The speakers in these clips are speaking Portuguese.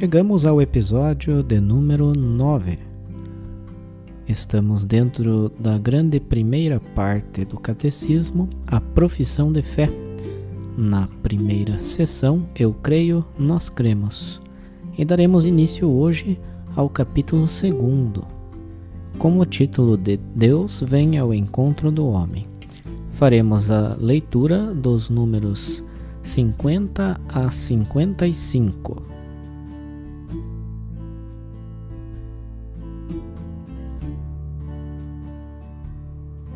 Chegamos ao episódio de número 9. Estamos dentro da grande primeira parte do Catecismo, a profissão de fé. Na primeira sessão, Eu Creio, Nós Cremos. E daremos início hoje ao capítulo 2, com o título de Deus vem ao encontro do homem. Faremos a leitura dos números 50 a 55.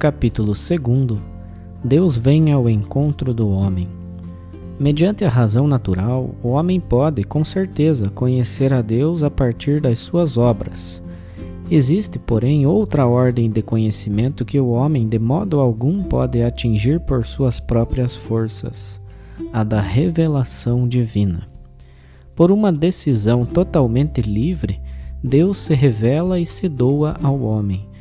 Capítulo 2, Deus vem ao encontro do homem. Mediante a razão natural, o homem pode, com certeza, conhecer a Deus a partir das suas obras. Existe, porém, outra ordem de conhecimento que o homem, de modo algum, pode atingir por suas próprias forças: a da revelação divina. Por uma decisão totalmente livre, Deus se revela e se doa ao homem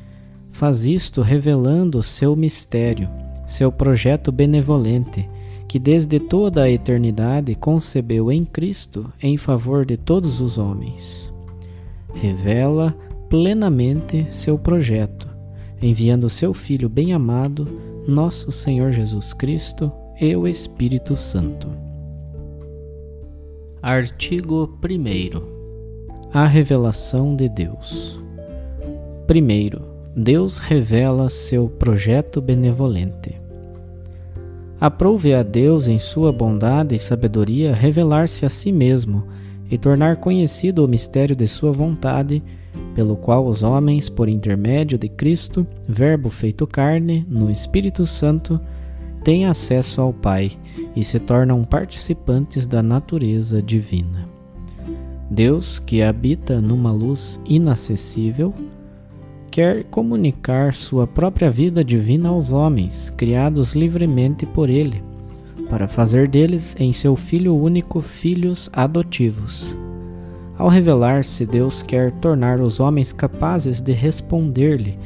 Faz isto revelando seu mistério, seu projeto benevolente, que desde toda a eternidade concebeu em Cristo em favor de todos os homens. Revela plenamente seu projeto, enviando seu Filho bem-amado, nosso Senhor Jesus Cristo e o Espírito Santo. Artigo 1 A revelação de Deus. Primeiro, Deus revela seu projeto benevolente. Aprove a Deus, em sua bondade e sabedoria, revelar-se a si mesmo e tornar conhecido o mistério de sua vontade, pelo qual os homens, por intermédio de Cristo, Verbo feito carne, no Espírito Santo, têm acesso ao Pai e se tornam participantes da natureza divina. Deus, que habita numa luz inacessível, quer comunicar sua própria vida divina aos homens, criados livremente por ele, para fazer deles em seu Filho único filhos adotivos. Ao revelar-se, Deus quer tornar os homens capazes de responder-lhe,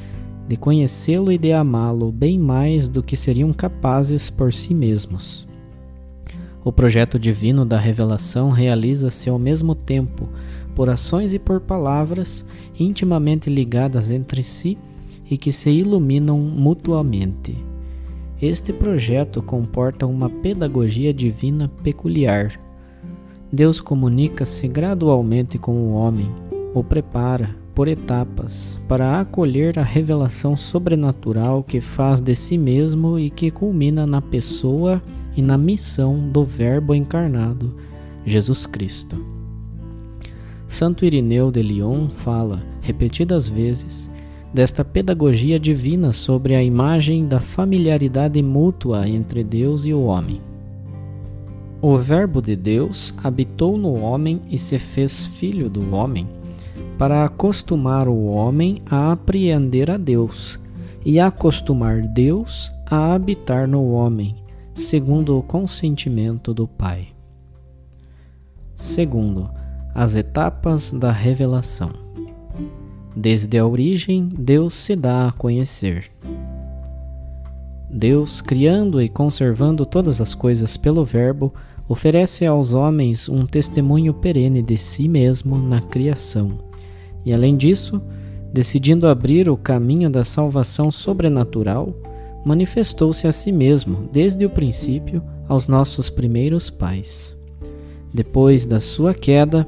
de conhecê-lo e de amá-lo bem mais do que seriam capazes por si mesmos. O projeto divino da revelação realiza-se ao mesmo tempo por ações e por palavras intimamente ligadas entre si e que se iluminam mutuamente. Este projeto comporta uma pedagogia divina peculiar. Deus comunica-se gradualmente com o homem, o prepara, por etapas, para acolher a revelação sobrenatural que faz de si mesmo e que culmina na pessoa e na missão do Verbo encarnado, Jesus Cristo. Santo Irineu de Lyon fala, repetidas vezes, desta pedagogia divina sobre a imagem da familiaridade mútua entre Deus e o homem. O Verbo de Deus habitou no homem e se fez filho do homem, para acostumar o homem a apreender a Deus e acostumar Deus a habitar no homem, segundo o consentimento do Pai. Segundo, as etapas da revelação. Desde a origem, Deus se dá a conhecer. Deus, criando e conservando todas as coisas pelo Verbo, oferece aos homens um testemunho perene de si mesmo na criação. E além disso, decidindo abrir o caminho da salvação sobrenatural, manifestou-se a si mesmo, desde o princípio, aos nossos primeiros pais. Depois da sua queda,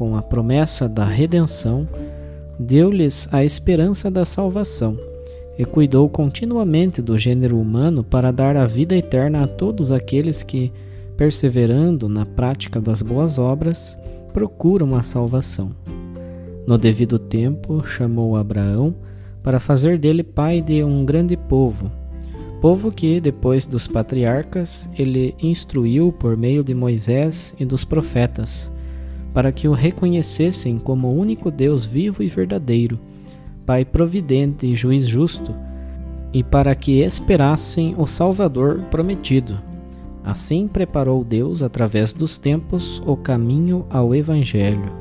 com a promessa da redenção, deu-lhes a esperança da salvação e cuidou continuamente do gênero humano para dar a vida eterna a todos aqueles que, perseverando na prática das boas obras, procuram a salvação. No devido tempo, chamou Abraão para fazer dele pai de um grande povo, povo que, depois dos patriarcas, ele instruiu por meio de Moisés e dos profetas, para que o reconhecessem como o único Deus vivo e verdadeiro, Pai providente e juiz justo, e para que esperassem o Salvador prometido. Assim preparou Deus, através dos tempos, o caminho ao Evangelho.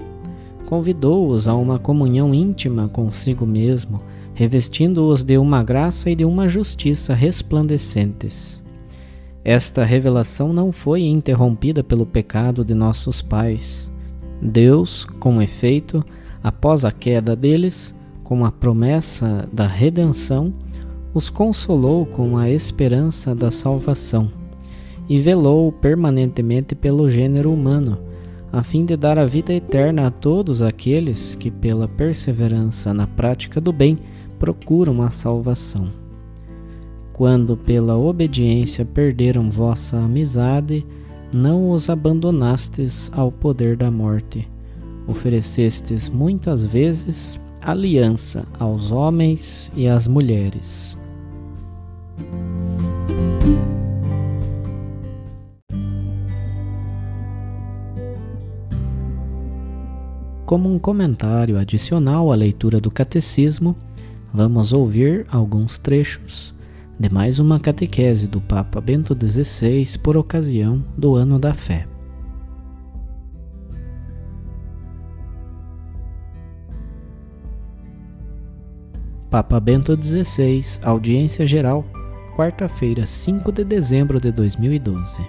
Convidou-os a uma comunhão íntima consigo mesmo revestindo-os de uma graça e de uma justiça resplandecentes. Esta revelação não foi interrompida pelo pecado de nossos pais. Deus, com efeito, após a queda deles, com a promessa da redenção, os consolou com a esperança da salvação e velou permanentemente pelo gênero humano, a fim de dar a vida eterna a todos aqueles que, pela perseverança na prática do bem, procuram a salvação. Quando pela obediência perderam vossa amizade, não os abandonastes ao poder da morte. Oferecestes muitas vezes aliança aos homens e às mulheres. Como um comentário adicional à leitura do Catecismo, Vamos ouvir alguns trechos de mais uma catequese do Papa Bento XVI por ocasião do Ano da Fé. Papa Bento XVI, Audiência Geral, quarta-feira, 5 de dezembro de 2012.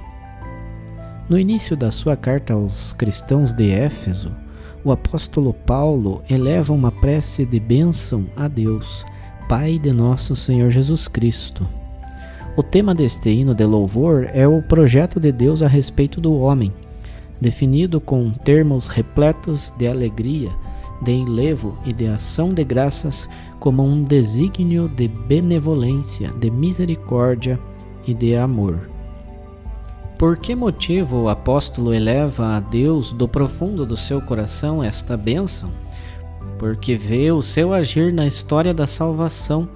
No início da sua carta aos cristãos de Éfeso, o apóstolo Paulo eleva uma prece de bênção a Deus, Pai de nosso Senhor Jesus Cristo. O tema deste hino de louvor é o projeto de Deus a respeito do homem, definido com termos repletos de alegria, de enlevo e de ação de graças como um desígnio de benevolência, de misericórdia e de amor. Por que motivo o apóstolo eleva a Deus do profundo do seu coração esta bênção? Porque vê o seu agir na história da salvação,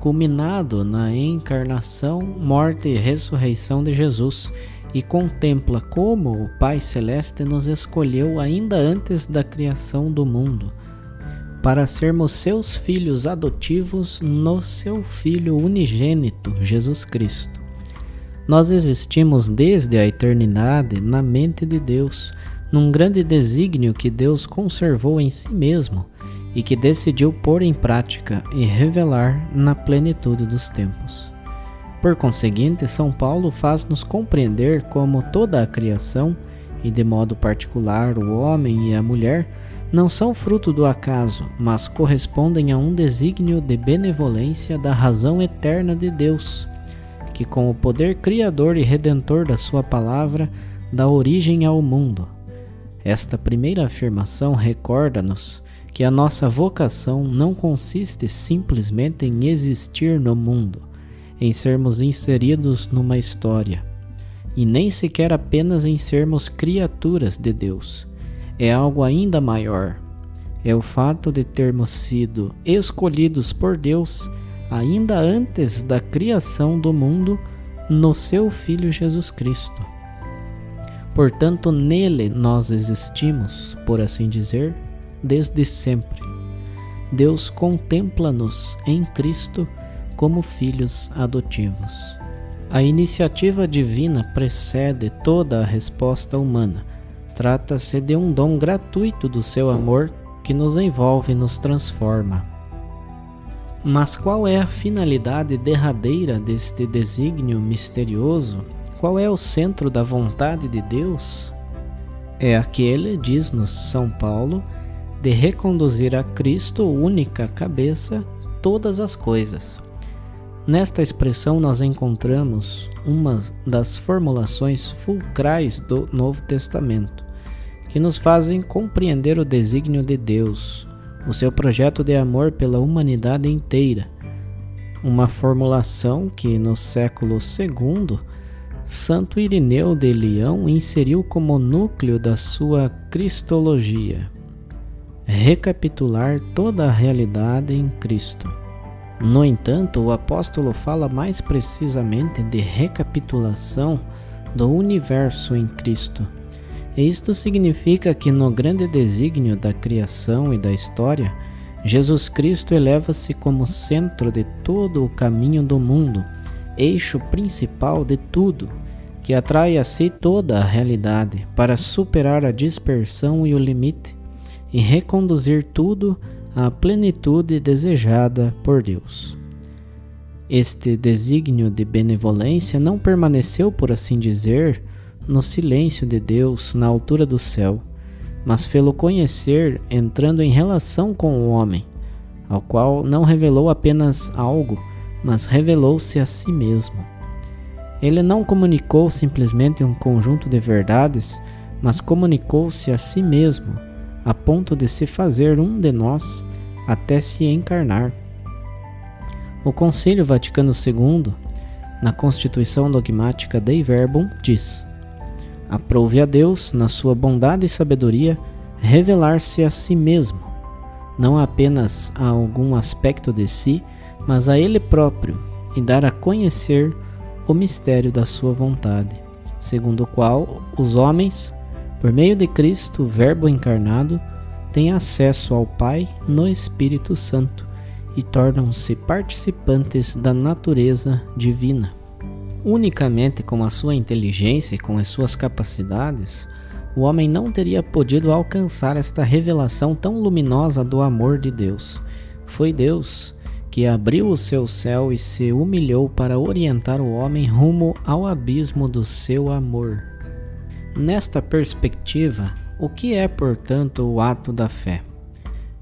culminado na encarnação, morte e ressurreição de Jesus, e contempla como o Pai Celeste nos escolheu ainda antes da criação do mundo, para sermos seus filhos adotivos no seu Filho unigênito, Jesus Cristo. Nós existimos desde a eternidade na mente de Deus, num grande desígnio que Deus conservou em si mesmo e que decidiu pôr em prática e revelar na plenitude dos tempos. Por conseguinte, São Paulo faz-nos compreender como toda a criação, e de modo particular o homem e a mulher, não são fruto do acaso, mas correspondem a um desígnio de benevolência da razão eterna de Deus que, com o poder criador e redentor da Sua palavra, dá origem ao mundo. Esta primeira afirmação recorda-nos que a nossa vocação não consiste simplesmente em existir no mundo, em sermos inseridos numa história, e nem sequer apenas em sermos criaturas de Deus. É algo ainda maior. É o fato de termos sido escolhidos por Deus ainda antes da criação do mundo, no seu Filho Jesus Cristo. Portanto, nele nós existimos, por assim dizer, desde sempre. Deus contempla-nos em Cristo como filhos adotivos. A iniciativa divina precede toda a resposta humana. Trata-se de um dom gratuito do seu amor que nos envolve e nos transforma. Mas qual é a finalidade derradeira deste desígnio misterioso? Qual é o centro da vontade de Deus? É aquele, diz-nos São Paulo, de reconduzir a Cristo, única cabeça, todas as coisas. Nesta expressão nós encontramos uma das formulações fulcrais do Novo Testamento, que nos fazem compreender o desígnio de Deus, o seu projeto de amor pela humanidade inteira. Uma formulação que no século II Santo Irineu de Leão inseriu como núcleo da sua cristologia. Recapitular toda a realidade em Cristo. No entanto, o apóstolo fala mais precisamente de recapitulação do universo em Cristo. Isto significa que no grande desígnio da criação e da história, Jesus Cristo eleva-se como centro de todo o caminho do mundo, eixo principal de tudo, que atrai a si toda a realidade para superar a dispersão e o limite e reconduzir tudo a plenitude desejada por Deus. Este desígnio de benevolência não permaneceu, por assim dizer, no silêncio de Deus na altura do céu, mas fê-lo conhecer entrando em relação com o homem, ao qual não revelou apenas algo, mas revelou-se a si mesmo. Ele não comunicou simplesmente um conjunto de verdades, mas comunicou-se a si mesmo a ponto de se fazer um de nós até se encarnar. O Concílio Vaticano II, na Constituição Dogmática Dei Verbum, diz: Aprove a Deus, na sua bondade e sabedoria, revelar-se a si mesmo, não apenas a algum aspecto de si, mas a Ele próprio, e dar a conhecer o mistério da sua vontade, segundo o qual os homens, por meio de Cristo, Verbo encarnado, têm acesso ao Pai no Espírito Santo e tornam-se participantes da natureza divina. Unicamente com a sua inteligência e com as suas capacidades, o homem não teria podido alcançar esta revelação tão luminosa do amor de Deus. Foi Deus que abriu o seu céu e se humilhou para orientar o homem rumo ao abismo do seu amor. Nesta perspectiva, o que é, portanto, o ato da fé?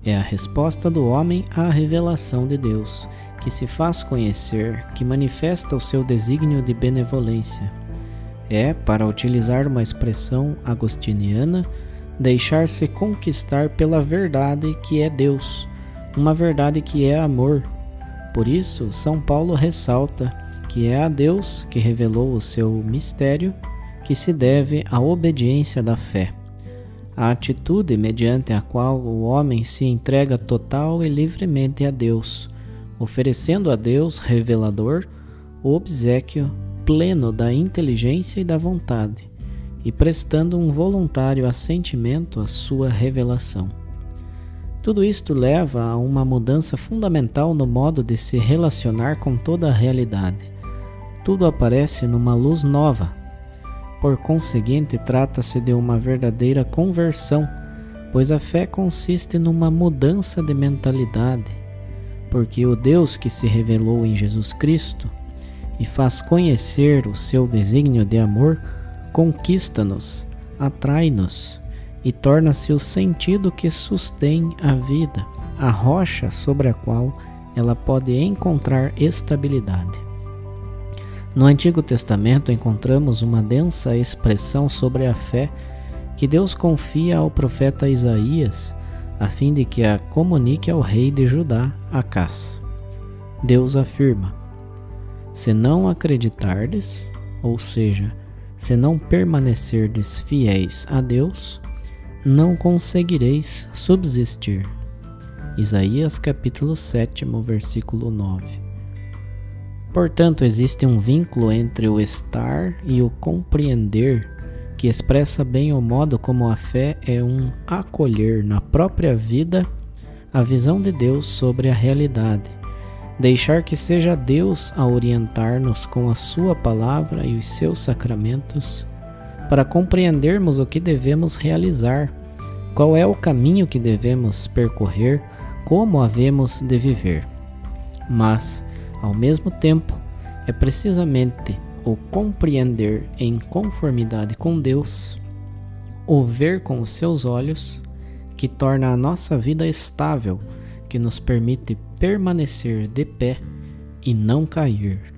É a resposta do homem à revelação de Deus, que se faz conhecer, que manifesta o seu desígnio de benevolência. É, para utilizar uma expressão agostiniana, deixar-se conquistar pela verdade que é Deus, uma verdade que é amor. Por isso, São Paulo ressalta que é a Deus que revelou o seu mistério que se deve à obediência da fé, a atitude mediante a qual o homem se entrega total e livremente a Deus, oferecendo a Deus revelador o obsequio pleno da inteligência e da vontade, e prestando um voluntário assentimento à sua revelação. Tudo isto leva a uma mudança fundamental no modo de se relacionar com toda a realidade. Tudo aparece numa luz nova, por conseguinte, trata-se de uma verdadeira conversão, pois a fé consiste numa mudança de mentalidade, porque o Deus que se revelou em Jesus Cristo e faz conhecer o seu desígnio de amor conquista-nos, atrai-nos e torna-se o sentido que sustém a vida, a rocha sobre a qual ela pode encontrar estabilidade. No Antigo Testamento encontramos uma densa expressão sobre a fé que Deus confia ao profeta Isaías, a fim de que a comunique ao rei de Judá, Acás. Deus afirma: Se não acreditardes, ou seja, se não permanecerdes fiéis a Deus, não conseguireis subsistir. Isaías capítulo 7, versículo 9. Portanto, existe um vínculo entre o estar e o compreender que expressa bem o modo como a fé é um acolher na própria vida a visão de Deus sobre a realidade, deixar que seja Deus a orientar-nos com a Sua palavra e os seus sacramentos, para compreendermos o que devemos realizar, qual é o caminho que devemos percorrer, como havemos de viver. Mas, ao mesmo tempo, é precisamente o compreender em conformidade com Deus, o ver com os seus olhos, que torna a nossa vida estável, que nos permite permanecer de pé e não cair.